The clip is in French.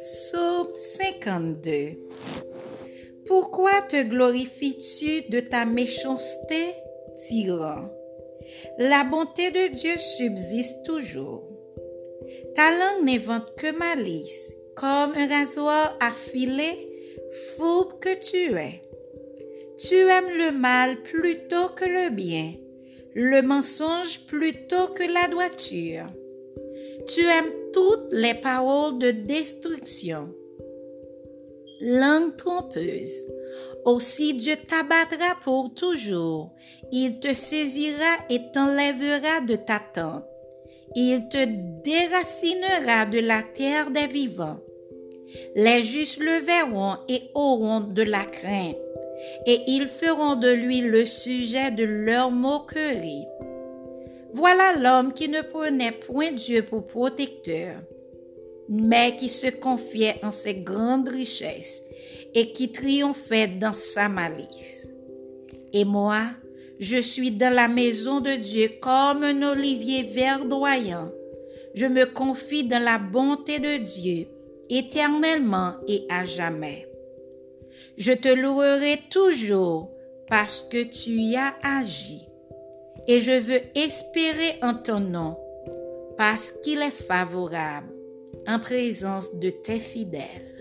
Psaume 52 Pourquoi te glorifies-tu de ta méchanceté, tyran? La bonté de Dieu subsiste toujours. Ta langue n'invente que malice, comme un rasoir affilé, fourbe que tu es. Tu aimes le mal plutôt que le bien, le mensonge plutôt que la droiture. Tu aimes toutes les paroles de destruction. Langue trompeuse. Aussi Dieu t'abattra pour toujours. Il te saisira et t'enlèvera de ta tente. Il te déracinera de la terre des vivants. Les justes le verront et auront de la crainte, et ils feront de lui le sujet de leur moquerie. Voilà l'homme qui ne prenait point Dieu pour protecteur, mais qui se confiait en ses grandes richesses et qui triomphait dans sa malice. Et moi, je suis dans la maison de Dieu comme un olivier verdoyant. Je me confie dans la bonté de Dieu éternellement et à jamais. Je te louerai toujours parce que tu y as agi et je veux espérer en ton nom parce qu'il est favorable en présence de tes fidèles.